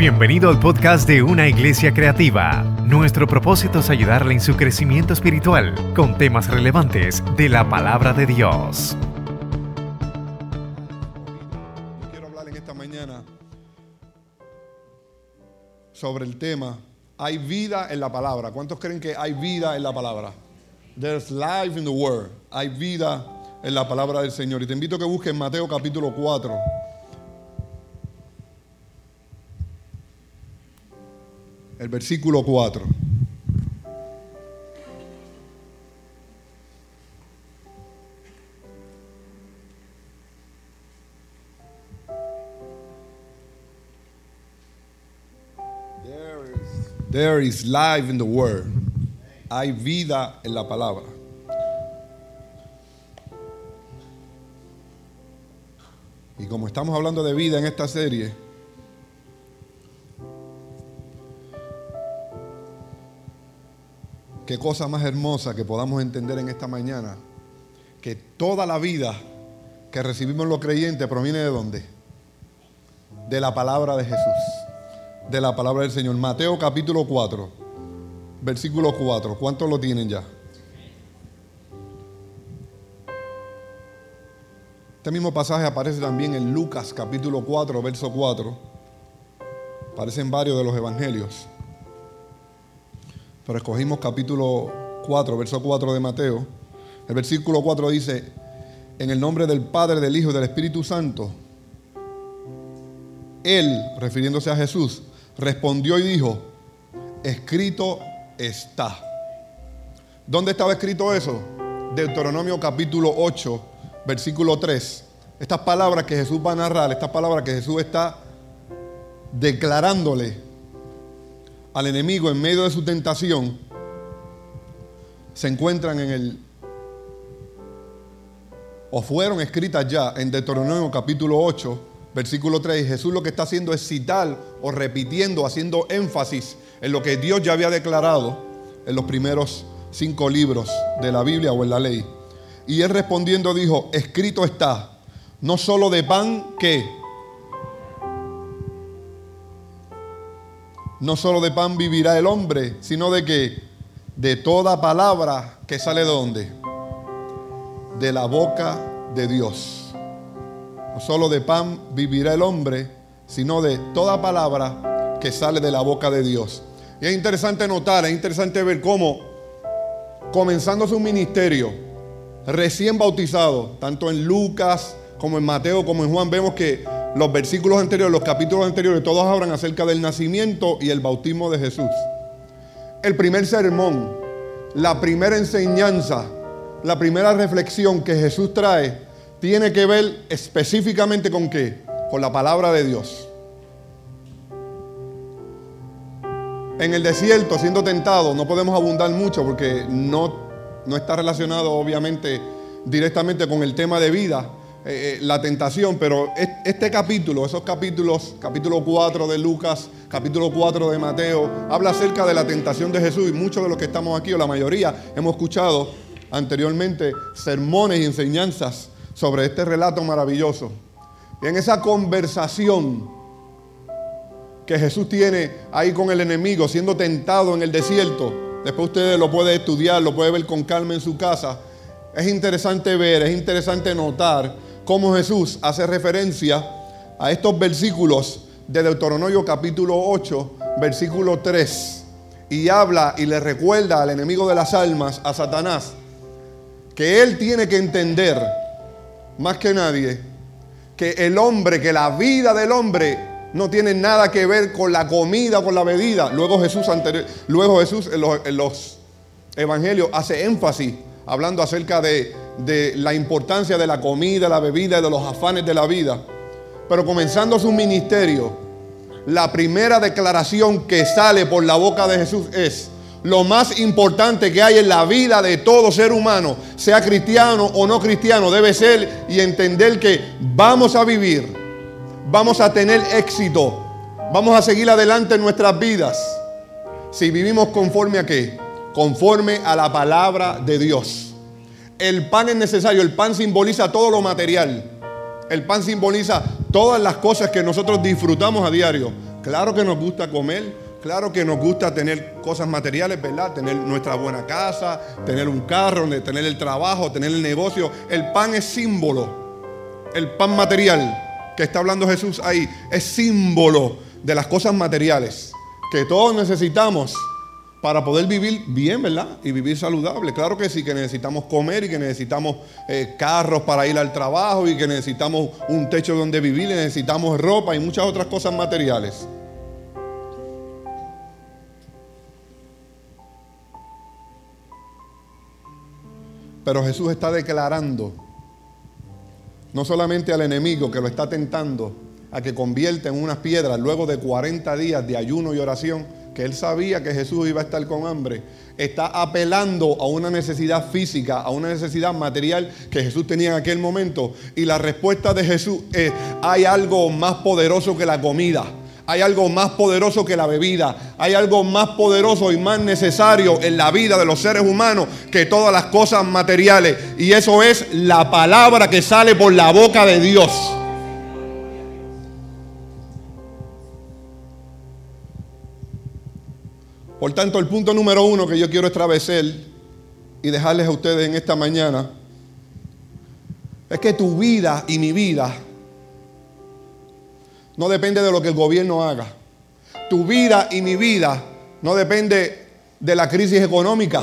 Bienvenido al podcast de Una Iglesia Creativa. Nuestro propósito es ayudarle en su crecimiento espiritual con temas relevantes de la palabra de Dios. Quiero hablar en esta mañana sobre el tema Hay vida en la palabra. ¿Cuántos creen que hay vida en la palabra? There's life in the word. Hay vida en la palabra del Señor. Y te invito a que busques Mateo capítulo 4. El versículo 4. There is, life in the word. Hay vida en la palabra. Y como estamos hablando de vida en esta serie, qué cosa más hermosa que podamos entender en esta mañana, que toda la vida que recibimos los creyentes proviene de dónde? De la palabra de Jesús, de la palabra del Señor. Mateo capítulo 4, versículo 4. ¿Cuántos lo tienen ya? Este mismo pasaje aparece también en Lucas capítulo 4, verso 4. Aparece en varios de los evangelios. Pero escogimos capítulo 4, verso 4 de Mateo. El versículo 4 dice, en el nombre del Padre, del Hijo y del Espíritu Santo, Él, refiriéndose a Jesús, respondió y dijo, escrito está. ¿Dónde estaba escrito eso? Deuteronomio capítulo 8, versículo 3. Estas palabras que Jesús va a narrar, estas palabras que Jesús está declarándole al enemigo en medio de su tentación, se encuentran en el, o fueron escritas ya en Deuteronomio capítulo 8, versículo 3. Jesús lo que está haciendo es citar o repitiendo, haciendo énfasis en lo que Dios ya había declarado en los primeros cinco libros de la Biblia o en la ley. Y él respondiendo dijo, escrito está, no solo de pan que, no solo de pan vivirá el hombre, sino de que, de toda palabra que sale de dónde? De la boca de Dios. No solo de pan vivirá el hombre, sino de toda palabra que sale de la boca de Dios. Y es interesante notar, es interesante ver cómo, comenzando su ministerio, recién bautizado, tanto en Lucas como en Mateo como en Juan, vemos que los versículos anteriores, los capítulos anteriores, todos hablan acerca del nacimiento y el bautismo de Jesús. El primer sermón, la primera enseñanza, la primera reflexión que Jesús trae, tiene que ver específicamente con qué? Con la palabra de Dios. En el desierto, siendo tentado, no podemos abundar mucho porque no, no está relacionado obviamente directamente con el tema de vida, eh, eh, la tentación, pero este capítulo, esos capítulos, capítulo 4 de Lucas, capítulo 4 de Mateo, habla acerca de la tentación de Jesús y muchos de los que estamos aquí, o la mayoría, hemos escuchado anteriormente sermones y enseñanzas sobre este relato maravilloso. Y en esa conversación que Jesús tiene ahí con el enemigo, siendo tentado en el desierto, después ustedes lo pueden estudiar, lo pueden ver con calma en su casa, es interesante ver, es interesante notar cómo Jesús hace referencia a estos versículos de Deuteronomio capítulo 8, versículo 3. Y habla y le recuerda al enemigo de las almas, a Satanás, que él tiene que entender, más que nadie, que el hombre, que la vida del hombre no tiene nada que ver con la comida, con la bebida. Luego Jesús, anterior, luego Jesús en los, en los evangelios hace énfasis hablando acerca de, de, la importancia de la comida, la bebida y de los afanes de la vida. Pero comenzando su ministerio, la primera declaración que sale por la boca de Jesús es, lo más importante que hay en la vida de todo ser humano, sea cristiano o no cristiano, debe ser y entender que vamos a vivir, vamos a tener éxito, vamos a seguir adelante en nuestras vidas si vivimos conforme a qué? Conforme a la palabra de Dios. El pan es necesario, el pan simboliza todo lo material. El pan simboliza todas las cosas que nosotros disfrutamos a diario. Claro que nos gusta comer, claro que nos gusta tener cosas materiales, ¿verdad? Tener nuestra buena casa, tener un carro, tener el trabajo, tener el negocio. El pan es símbolo, el pan material que está hablando Jesús ahí es símbolo de las cosas materiales que todos necesitamos para poder vivir bien, ¿verdad? Y vivir saludable. Claro que sí, que necesitamos comer y que necesitamos eh, carros para ir al trabajo y que necesitamos un techo donde vivir, y necesitamos ropa y muchas otras cosas materiales. Pero Jesús está declarando, no solamente al enemigo que lo está tentando a que convierta en unas piedras luego de 40 días de ayuno y oración, que él sabía que Jesús iba a estar con hambre, está apelando a una necesidad física, a una necesidad material que Jesús tenía en aquel momento. Y la respuesta de Jesús es, hay algo más poderoso que la comida. Hay algo más poderoso que la bebida. Hay algo más poderoso y más necesario en la vida de los seres humanos que todas las cosas materiales. Y eso es la palabra que sale por la boca de Dios. Por tanto, el punto número uno que yo quiero establecer y dejarles a ustedes en esta mañana es que tu vida y mi vida no depende de lo que el gobierno haga. Tu vida y mi vida no depende de la crisis económica.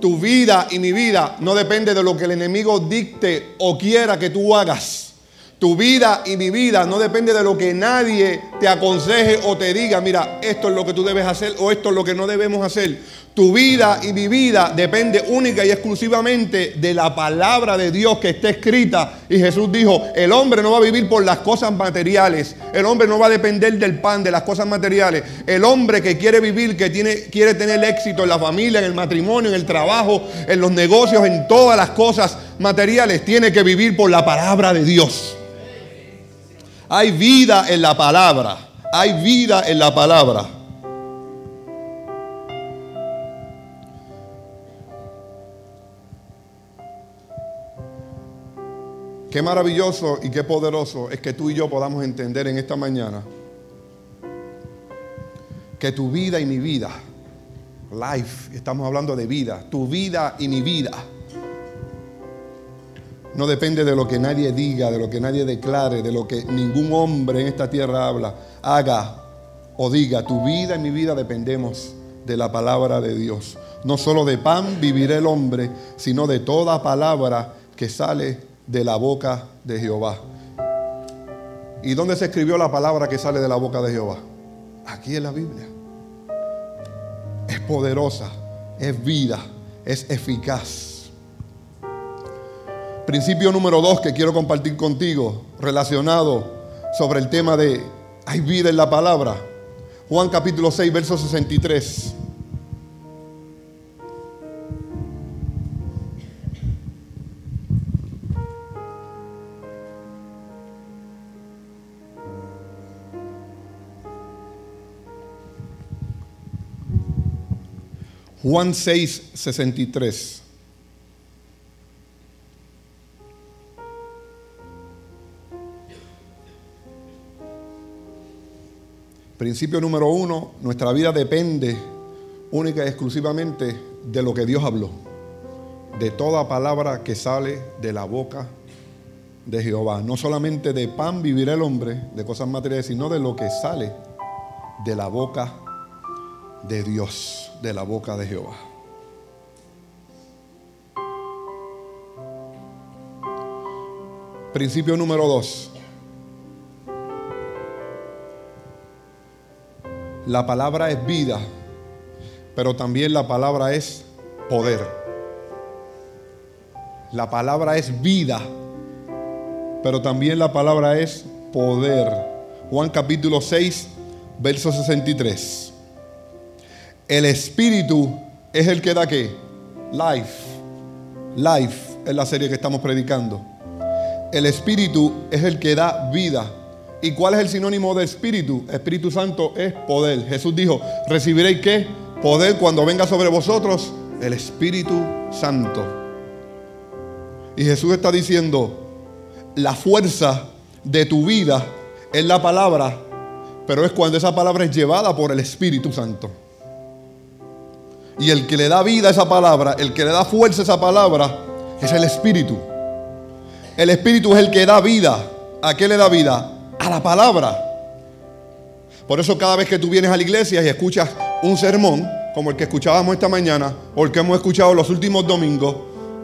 Tu vida y mi vida no depende de lo que el enemigo dicte o quiera que tú hagas. Tu vida y mi vida no depende de lo que nadie te aconseje o te diga, mira, esto es lo que tú debes hacer o esto es lo que no debemos hacer. Tu vida y mi vida depende única y exclusivamente de la palabra de Dios que está escrita. Y Jesús dijo, el hombre no va a vivir por las cosas materiales. El hombre no va a depender del pan, de las cosas materiales. El hombre que quiere vivir, que tiene, quiere tener éxito en la familia, en el matrimonio, en el trabajo, en los negocios, en todas las cosas materiales, tiene que vivir por la palabra de Dios. Hay vida en la palabra. Hay vida en la palabra. Qué maravilloso y qué poderoso es que tú y yo podamos entender en esta mañana que tu vida y mi vida, life, estamos hablando de vida, tu vida y mi vida no depende de lo que nadie diga, de lo que nadie declare, de lo que ningún hombre en esta tierra habla, haga o diga. Tu vida y mi vida dependemos de la palabra de Dios. No solo de pan vivirá el hombre, sino de toda palabra que sale de la boca de Jehová. ¿Y dónde se escribió la palabra que sale de la boca de Jehová? Aquí en la Biblia. Es poderosa, es vida, es eficaz. Principio número dos que quiero compartir contigo, relacionado sobre el tema de hay vida en la palabra. Juan capítulo 6, verso 63. Juan 6, 63. Principio número uno, nuestra vida depende única y exclusivamente de lo que Dios habló, de toda palabra que sale de la boca de Jehová. No solamente de pan vivirá el hombre, de cosas materiales, sino de lo que sale de la boca de Dios, de la boca de Jehová. Principio número dos. La palabra es vida, pero también la palabra es poder. La palabra es vida, pero también la palabra es poder. Juan capítulo 6, verso 63. El espíritu es el que da qué? Life. Life es la serie que estamos predicando. El espíritu es el que da vida. ¿Y cuál es el sinónimo de espíritu? Espíritu Santo es poder. Jesús dijo, recibiréis qué? Poder cuando venga sobre vosotros el Espíritu Santo. Y Jesús está diciendo, la fuerza de tu vida es la palabra, pero es cuando esa palabra es llevada por el Espíritu Santo. Y el que le da vida a esa palabra, el que le da fuerza a esa palabra, es el Espíritu. El Espíritu es el que da vida. ¿A qué le da vida? La palabra. Por eso cada vez que tú vienes a la iglesia y escuchas un sermón, como el que escuchábamos esta mañana, o el que hemos escuchado los últimos domingos,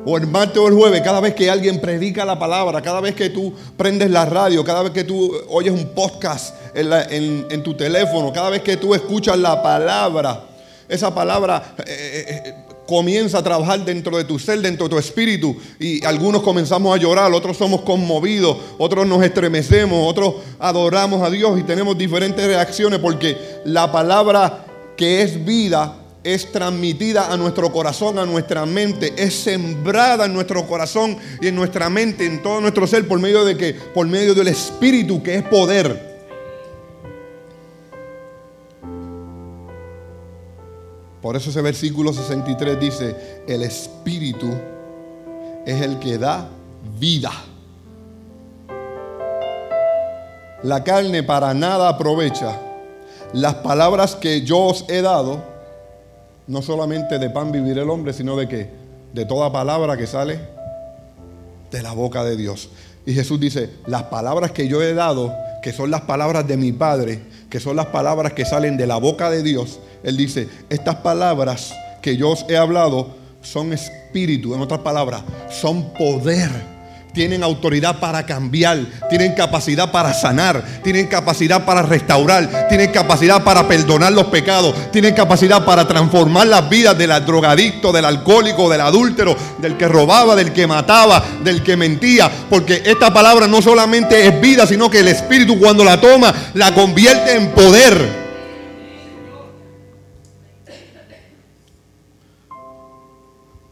o el martes o el jueves, cada vez que alguien predica la palabra, cada vez que tú prendes la radio, cada vez que tú oyes un podcast en, tu teléfono, cada vez que tú escuchas la palabra, esa palabra eh, eh, eh, comienza a trabajar dentro de tu ser, dentro de tu espíritu. Y algunos comenzamos a llorar, otros somos conmovidos, otros nos estremecemos, otros adoramos a Dios y tenemos diferentes reacciones porque la palabra que es vida es transmitida a nuestro corazón, a nuestra mente, es sembrada en nuestro corazón y en nuestra mente, en todo nuestro ser, por medio de que, por medio del Espíritu, que es poder. Por eso ese versículo 63 dice, el Espíritu es el que da vida. La carne para nada aprovecha. Las palabras que yo os he dado, no solamente de pan vivir el hombre, sino de qué? De toda palabra que sale de la boca de Dios. Y Jesús dice, las palabras que yo he dado, que son las palabras de mi Padre, que son las palabras que salen de la boca de Dios, Él dice, estas palabras que yo os he hablado son espíritu, en otras palabras, son poder tienen autoridad para cambiar, tienen capacidad para sanar, tienen capacidad para restaurar, tienen capacidad para perdonar los pecados, tienen capacidad para transformar las vidas del drogadicto, del alcohólico, del adúltero, del que robaba, del que mataba, del que mentía, porque esta palabra no solamente es vida, sino que el Espíritu cuando la toma la convierte en poder.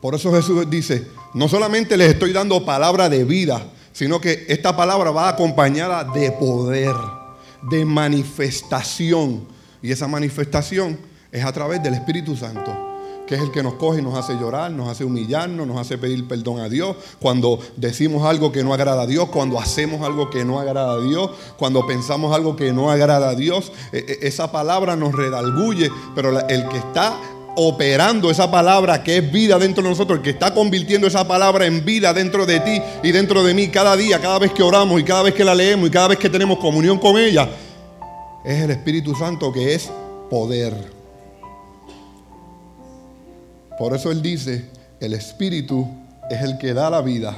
Por eso Jesús dice, no solamente les estoy dando palabra de vida, sino que esta palabra va acompañada de poder, de manifestación. Y esa manifestación es a través del Espíritu Santo, que es el que nos coge y nos hace llorar, nos hace humillarnos, nos hace pedir perdón a Dios, cuando decimos algo que no agrada a Dios, cuando hacemos algo que no agrada a Dios, cuando pensamos algo que no agrada a Dios, e, e, esa palabra nos redalguye, pero el que está operando esa palabra que es vida dentro de nosotros, el que está convirtiendo esa palabra en vida dentro de ti y dentro de mí cada día, cada vez que oramos y cada vez que la leemos y cada vez que tenemos comunión con ella, es el Espíritu Santo que es poder. Por eso Él dice, el Espíritu es el que da la vida,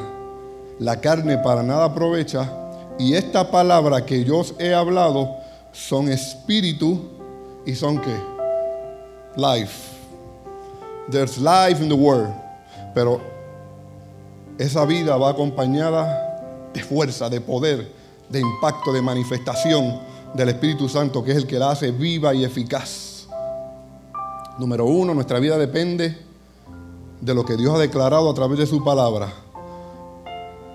la carne para nada aprovecha y esta palabra que yo os he hablado son espíritu y son qué? Life. There's life in the world. Pero esa vida va acompañada de fuerza, de poder, de impacto, de manifestación del Espíritu Santo, que es el que la hace viva y eficaz. Número uno, nuestra vida depende de lo que Dios ha declarado a través de su palabra.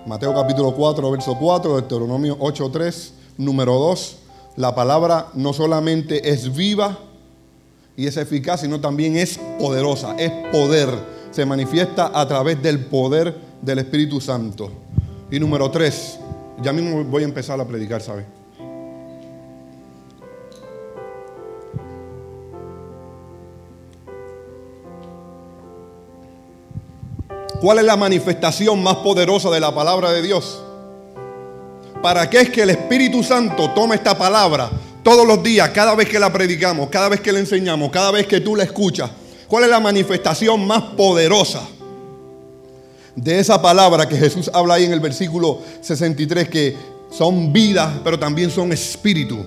Mateo capítulo 4, verso 4, Deuteronomio 8, 3. Número 2, la palabra no solamente es viva, y es eficaz, sino también es poderosa, es poder. Se manifiesta a través del poder del Espíritu Santo. Y número tres, ya mismo voy a empezar a predicar, ¿sabe? ¿Cuál es la manifestación más poderosa de la palabra de Dios? ¿Para qué es que el Espíritu Santo toma esta palabra, todos los días, cada vez que la predicamos, cada vez que la enseñamos, cada vez que tú la escuchas, ¿cuál es la manifestación más poderosa de esa palabra que Jesús habla ahí en el versículo 63, que son vida, pero también son espíritu?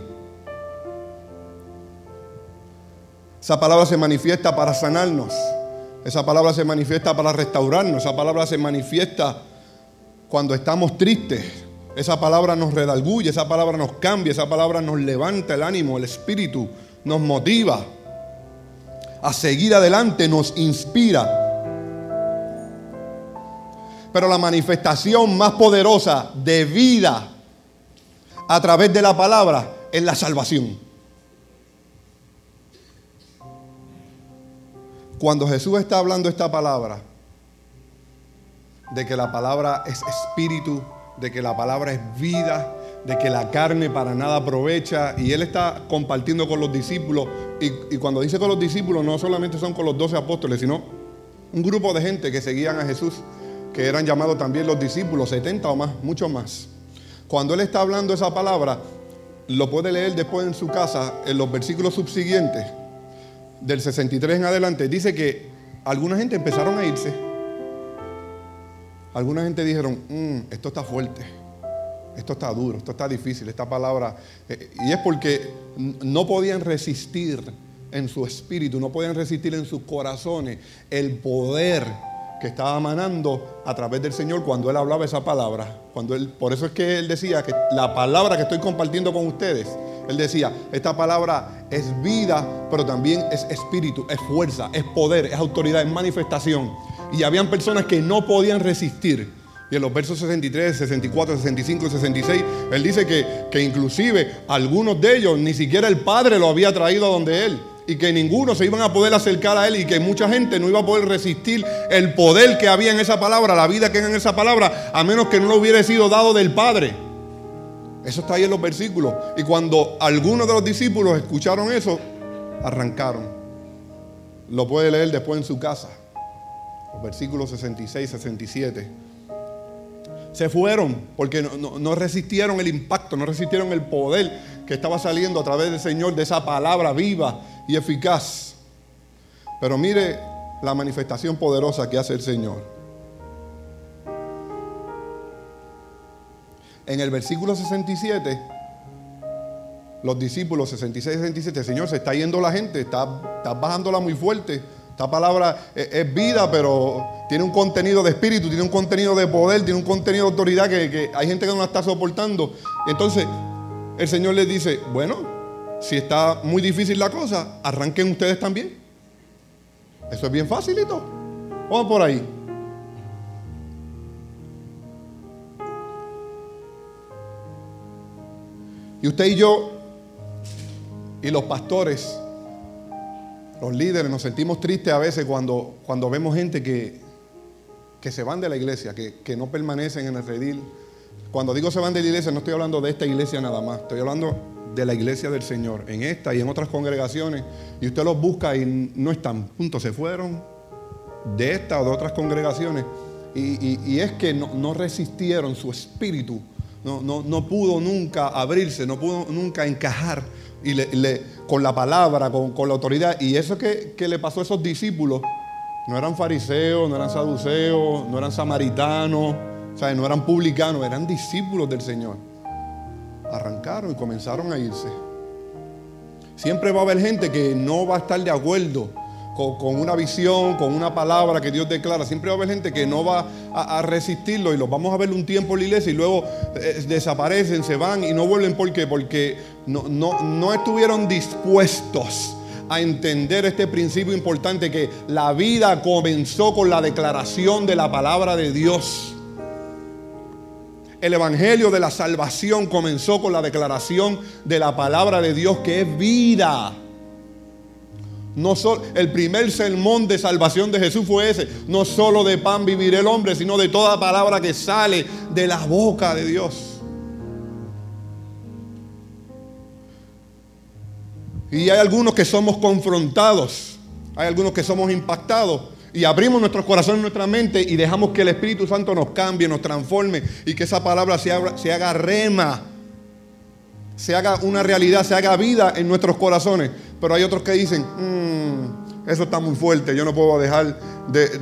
Esa palabra se manifiesta para sanarnos. Esa palabra se manifiesta para restaurarnos. Esa palabra se manifiesta cuando estamos tristes. Esa palabra nos redalguye, esa palabra nos cambia, esa palabra nos levanta el ánimo, el espíritu, nos motiva a seguir adelante, nos inspira. Pero la manifestación más poderosa de vida a través de la palabra es la salvación. Cuando Jesús está hablando esta palabra, de que la palabra es espíritu, de que la palabra es vida, de que la carne para nada aprovecha. Y él está compartiendo con los discípulos. Y, cuando dice con los discípulos, no solamente son con los doce apóstoles, sino un grupo de gente que seguían a Jesús, que eran llamados también los discípulos, 70 o más, muchos más. Cuando él está hablando esa palabra, lo puede leer después en su casa, en los versículos subsiguientes, del 63 en adelante, dice que alguna gente empezaron a irse. Alguna gente dijeron, mm, esto está fuerte esto está duro, esto está difícil, esta palabra. Eh, y es porque no podían resistir en su espíritu, no podían resistir en sus corazones el poder que estaba emanando a través del Señor cuando Él hablaba esa palabra. Cuando él, por eso es que Él decía que la palabra que estoy compartiendo con ustedes, Él decía, esta palabra es vida, pero también es espíritu, es fuerza, es poder, es autoridad, es manifestación. Y habían personas que no podían resistir y en los versos 63, 64, 65 y 66, él dice que, que inclusive algunos de ellos ni siquiera el Padre lo había traído a donde él y que ninguno se iban a poder acercar a él y que mucha gente no iba a poder resistir el poder que había en esa palabra, la vida que hay en esa palabra, a menos que no lo hubiera sido dado del Padre. Eso está ahí en los versículos. Y cuando algunos de los discípulos escucharon eso, arrancaron. Lo puede leer después en su casa. Los versículos 66, 67 se fueron porque no, resistieron el impacto, no resistieron el poder que estaba saliendo a través del Señor, de esa palabra viva y eficaz. Pero mire la manifestación poderosa que hace el Señor. En el versículo 67, los discípulos 66 y 67, Señor, se está yendo la gente, está, está bajándola muy fuerte. Esta palabra es, vida, pero tiene un contenido de espíritu, tiene un contenido de poder, tiene un contenido de autoridad que, hay gente que no la está soportando. Entonces, el Señor les dice, bueno, si está muy difícil la cosa, arranquen ustedes también. Eso es bien facilito. Vamos por ahí. Y usted y yo y los pastores los líderes nos sentimos tristes a veces cuando, cuando vemos gente que, que se van de la iglesia, que, no permanecen en el redil. Cuando digo se van de la iglesia, no estoy hablando de esta iglesia nada más, estoy hablando de la iglesia del Señor, en esta y en otras congregaciones, y usted los busca y no están, punto, se fueron de esta o de otras congregaciones, y, es que no, resistieron su espíritu, no, no, pudo nunca abrirse, no pudo nunca encajar y con la palabra, con, la autoridad. Y eso que, que, le pasó a esos discípulos, no eran fariseos, no eran saduceos, no eran samaritanos, o no eran publicanos, eran discípulos del Señor. Arrancaron y comenzaron a irse. Siempre va a haber gente que no va a estar de acuerdo con, una visión, con una palabra que Dios declara. Siempre va a haber gente que no va a, resistirlo y los vamos a ver un tiempo en la iglesia y luego eh, desaparecen, se van y no vuelven. ¿Por qué? Porque no, no, no estuvieron dispuestos a entender este principio importante que la vida comenzó con la declaración de la palabra de Dios. El Evangelio de la salvación comenzó con la declaración de la palabra de Dios que es vida. No el primer sermón de salvación de Jesús fue ese. No solo de pan vivirá el hombre, sino de toda palabra que sale de la boca de Dios. Y hay algunos que somos confrontados, hay algunos que somos impactados y abrimos nuestros corazones, nuestra mente y dejamos que el Espíritu Santo nos cambie, nos transforme y que esa palabra se haga, se haga rema, se haga una realidad, se haga vida en nuestros corazones. Pero hay otros que dicen, mmm, eso está muy fuerte, yo no puedo dejar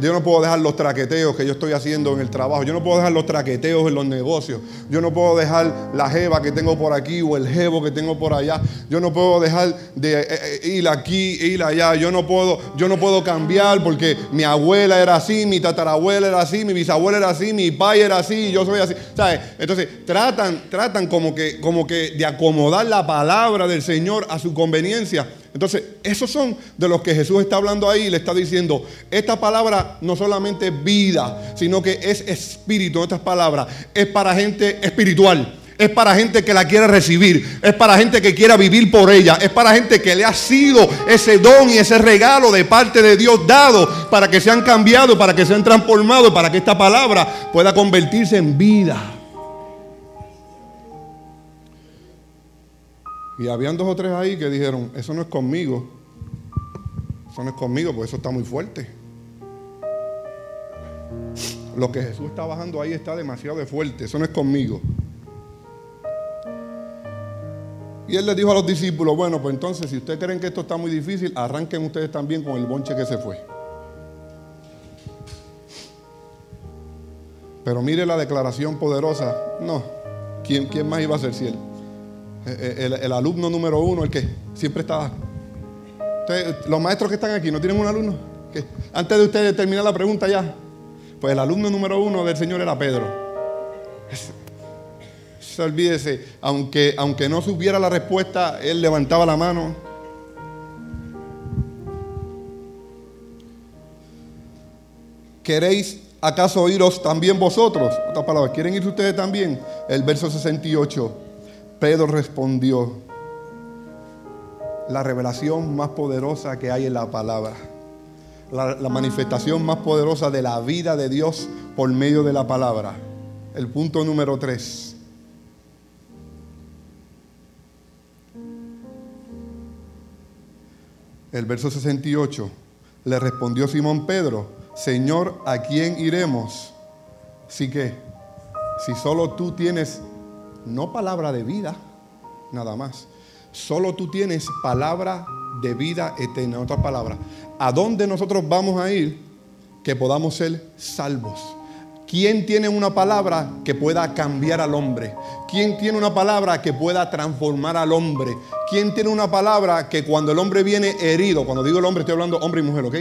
yo no puedo dejar los traqueteos que yo estoy haciendo en el trabajo. Yo no puedo dejar los traqueteos en los negocios. Yo no puedo dejar la jeva que tengo por aquí o el jevo que tengo por allá. Yo no puedo dejar de eh, eh, ir aquí, ir allá. Yo no puedo, yo no puedo cambiar porque mi abuela era así, mi tatarabuela era así, mi bisabuela era así, mi padre era así, yo soy así. ¿Sabes? Entonces tratan, tratan como que, como que de acomodar la palabra del Señor a su conveniencia. Entonces, esos son de los que Jesús está hablando ahí le está diciendo, esta palabra no solamente es vida, sino que es espíritu, estas palabras, es para gente espiritual. Es para gente que la quiere recibir. Es para gente que quiera vivir por ella. Es para gente que le ha sido ese don y ese regalo de parte de Dios dado para que sean cambiados, para que sean transformados, para que esta palabra pueda convertirse en vida. Y habían dos o tres ahí que dijeron, eso no es conmigo. Eso no es conmigo, porque eso está muy fuerte. Lo que Jesús está bajando ahí está demasiado de fuerte. Eso no es conmigo. Y él les dijo a los discípulos, bueno, pues entonces si ustedes creen que esto está muy difícil, arranquen ustedes también con el bonche que se fue. Pero mire la declaración poderosa. No, ¿quién, quién más iba a ser si Eh, eh, el, alumno número uno, el que siempre estaba. los maestros que están aquí, ¿no tienen un alumno? Antes de ustedes terminar la pregunta ya, pues el alumno número uno del Señor era Pedro. Se olvídese, aunque, aunque no supiera la respuesta, él levantaba la mano. ¿Queréis acaso oíros también vosotros? Otra palabra, ¿quieren ir ustedes también? El verso 68. Pedro respondió, la revelación más poderosa que hay en la palabra, la, manifestación más poderosa de la vida de Dios por medio de la palabra. El punto número tres. El verso 68. Le respondió Simón Pedro, Señor, ¿a quién iremos? Así que, si solo tú tienes no palabra de vida, nada más. Solo tú tienes palabra de vida eterna. Otra palabra. ¿A dónde nosotros vamos a ir que podamos ser salvos? ¿Quién tiene una palabra que pueda cambiar al hombre? ¿Quién tiene una palabra que pueda transformar al hombre? ¿Quién tiene una palabra que cuando el hombre viene herido, cuando digo el hombre estoy hablando hombre y mujer, ¿ok?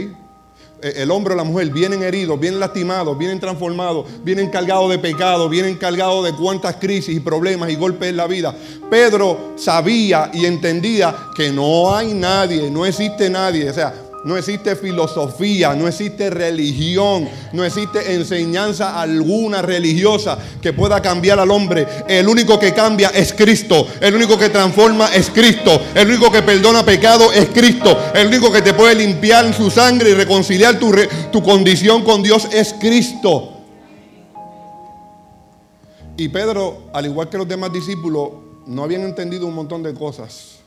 Eh, el hombre o la mujer vienen heridos, vienen lastimados, vienen transformados, vienen cargados de pecado, vienen cargados de cuantas crisis y problemas y golpes en la vida. Pedro sabía y entendía que no hay nadie, no existe nadie. O sea, no existe filosofía, no existe religión, no existe enseñanza alguna religiosa que pueda cambiar al hombre. El único que cambia es Cristo. El único que transforma es Cristo. El único que perdona pecado es Cristo. El único que te puede limpiar en su sangre y reconciliar tu, tu condición con Dios es Cristo. Y Pedro, al igual que los demás discípulos, no habían entendido un montón de cosas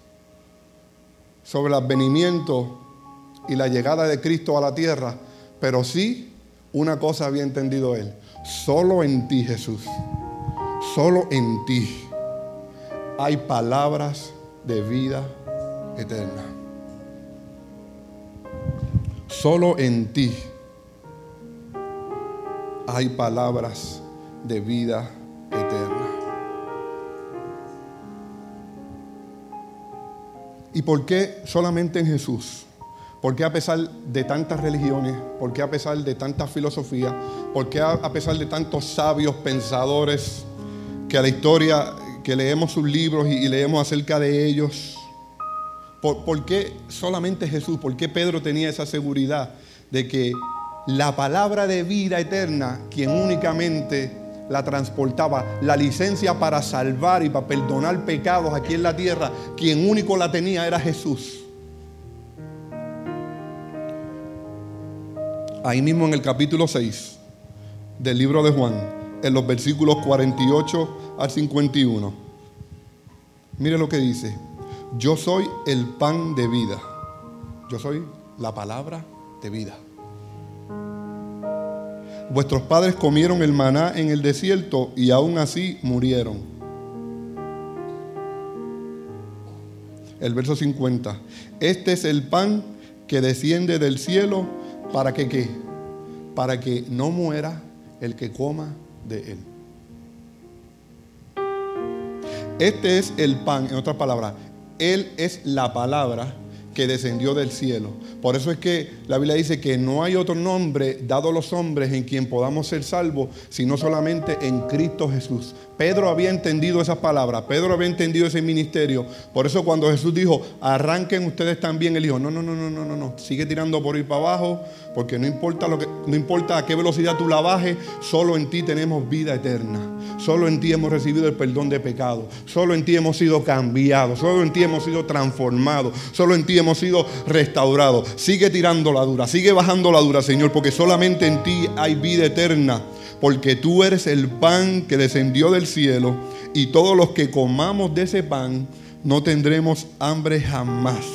sobre el advenimiento y la llegada de Cristo a la tierra, pero sí una cosa había entendido él, solo en ti Jesús, solo en ti hay palabras de vida eterna. Solo en ti hay palabras de vida eterna. ¿Y por qué solamente en Jesús? ¿Por qué a pesar de tantas religiones? ¿Por qué a pesar de tantas filosofías? ¿Por qué a pesar de tantos sabios pensadores que a la historia, que leemos sus libros y, leemos acerca de ellos? ¿Por, qué solamente Jesús? ¿Por qué Pedro tenía esa seguridad de que la palabra de vida eterna, quien únicamente la transportaba, la licencia para salvar y para perdonar pecados aquí en la tierra, quien único la tenía era Jesús? Ahí mismo en el capítulo 6 del libro de Juan, en los versículos 48 al 51. Mire lo que dice. Yo soy el pan de vida. Yo soy la palabra de vida. Vuestros padres comieron el maná en el desierto y aún así murieron. El verso 50. Este es el pan que desciende del cielo ¿Para que qué? Para que no muera el que coma de él. Este es el pan, en otras palabras, Él es la palabra que descendió del cielo. Por eso es que la Biblia dice que no hay otro nombre dado a los hombres en quien podamos ser salvos, sino solamente en Cristo Jesús. Pedro había entendido esas palabras, Pedro había entendido ese ministerio. Por eso cuando Jesús dijo, arranquen ustedes también, él dijo, no, no, no, no, no, no, no, sigue tirando por ir para abajo, porque no importa, lo que, no importa a qué velocidad tú la bajes, solo en ti tenemos vida eterna. Solo en ti hemos recibido el perdón de pecado. Solo en ti hemos sido cambiados. Solo en ti hemos sido transformados. Solo en ti hemos sido restaurados. Sigue tirando la dura, sigue bajando la dura, Señor, porque solamente en ti hay vida eterna porque tú eres el pan que descendió del cielo y todos los que comamos de ese pan no tendremos hambre jamás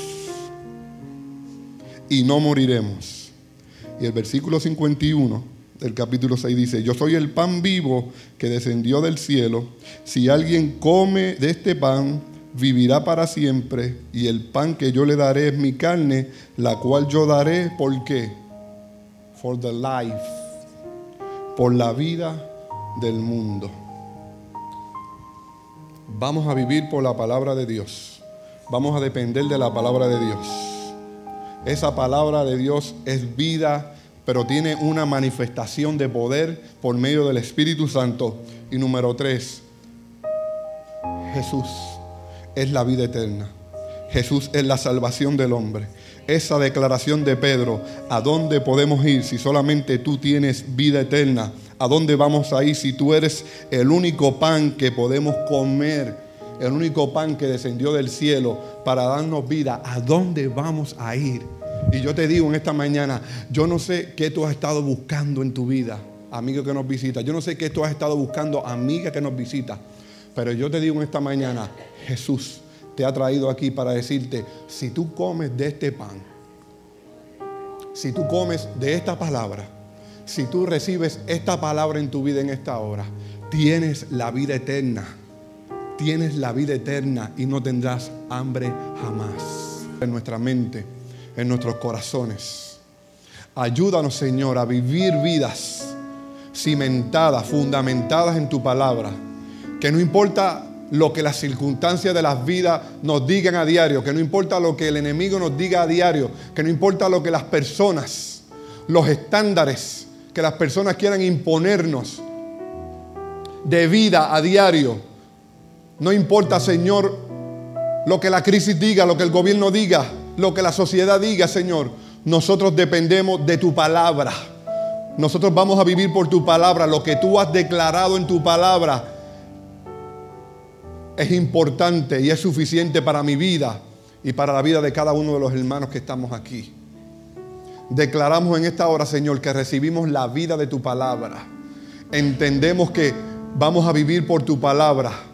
y no moriremos. Y el versículo 51 del capítulo 6 dice, yo soy el pan vivo que descendió del cielo. Si alguien come de este pan, vivirá para siempre. Y el pan que yo le daré es mi carne, la cual yo daré, ¿por qué? For the life, por la vida del mundo. Vamos a vivir por la palabra de Dios. Vamos a depender de la palabra de Dios. Esa palabra de Dios es vida, pero tiene una manifestación de poder por medio del Espíritu Santo. Y número tres, Jesús es la vida eterna. Jesús es la salvación del hombre. Esa declaración de Pedro, ¿a dónde podemos ir si solamente tú tienes vida eterna? ¿A dónde vamos a ir si tú eres el único pan que podemos comer? El único pan que descendió del cielo para darnos vida. ¿A dónde vamos a ir? Y yo te digo en esta mañana, yo no sé qué tú has estado buscando en tu vida, amigo que nos visita. Yo no sé qué tú has estado buscando, amiga que nos visita. Pero yo te digo en esta mañana, Jesús te ha traído aquí para decirte, si tú comes de este pan, si tú comes de esta palabra, si tú recibes esta palabra en tu vida en esta hora, tienes la vida eterna. Tienes la vida eterna y no tendrás hambre jamás. En nuestra mente, en nuestros corazones. Ayúdanos, Señor, a vivir vidas cimentadas, fundamentadas en tu palabra. Que no importa lo que las circunstancias de las vidas nos digan a diario, que no importa lo que el enemigo nos diga a diario, que no importa lo que las personas, los estándares que las personas quieran imponernos de vida a diario. No importa, Señor, lo que la crisis diga, lo que el gobierno diga, lo que la sociedad diga, Señor. Nosotros dependemos de tu palabra. Nosotros vamos a vivir por tu palabra. Lo que tú has declarado en tu palabra es importante y es suficiente para mi vida y para la vida de cada uno de los hermanos que estamos aquí. Declaramos en esta hora, Señor, que recibimos la vida de tu palabra. Entendemos que vamos a vivir por tu palabra.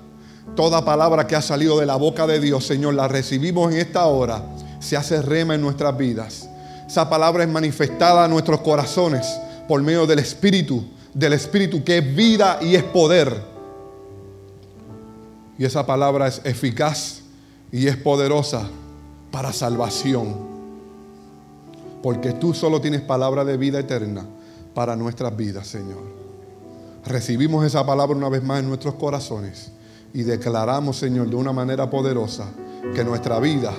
Toda palabra que ha salido de la boca de Dios, Señor, la recibimos en esta hora. Se hace rema en nuestras vidas. Esa palabra es manifestada en nuestros corazones por medio del Espíritu, del Espíritu que es vida y es poder. Y esa palabra es eficaz y es poderosa para salvación porque tú solo tienes palabra de vida eterna para nuestras vidas, Señor. Recibimos esa palabra una vez más en nuestros corazones y declaramos, Señor, de una manera poderosa que nuestra vida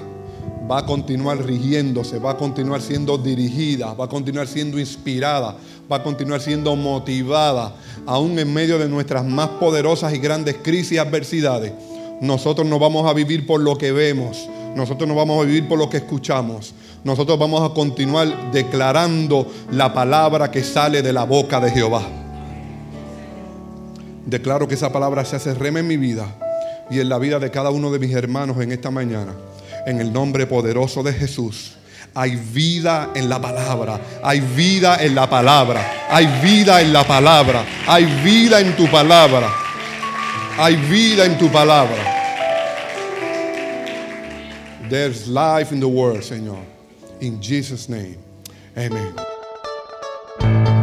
va a continuar rigiéndose, va a continuar siendo dirigida, va a continuar siendo inspirada, va a continuar siendo motivada, aún en medio de nuestras más poderosas y grandes crisis y adversidades. Nosotros no vamos a vivir por lo que vemos, nosotros no vamos a vivir por lo que escuchamos, nosotros vamos a continuar declarando la palabra que sale de la boca de Jehová. Declaro que esa palabra se hace rema en mi vida y en la vida de cada uno de mis hermanos en esta mañana. En el nombre poderoso de Jesús. Hay vida en la palabra. Hay vida en la palabra. Hay vida en la palabra. Hay vida en tu palabra. Hay vida en tu palabra. There's life in the world, Señor. In Jesus' name. Amen.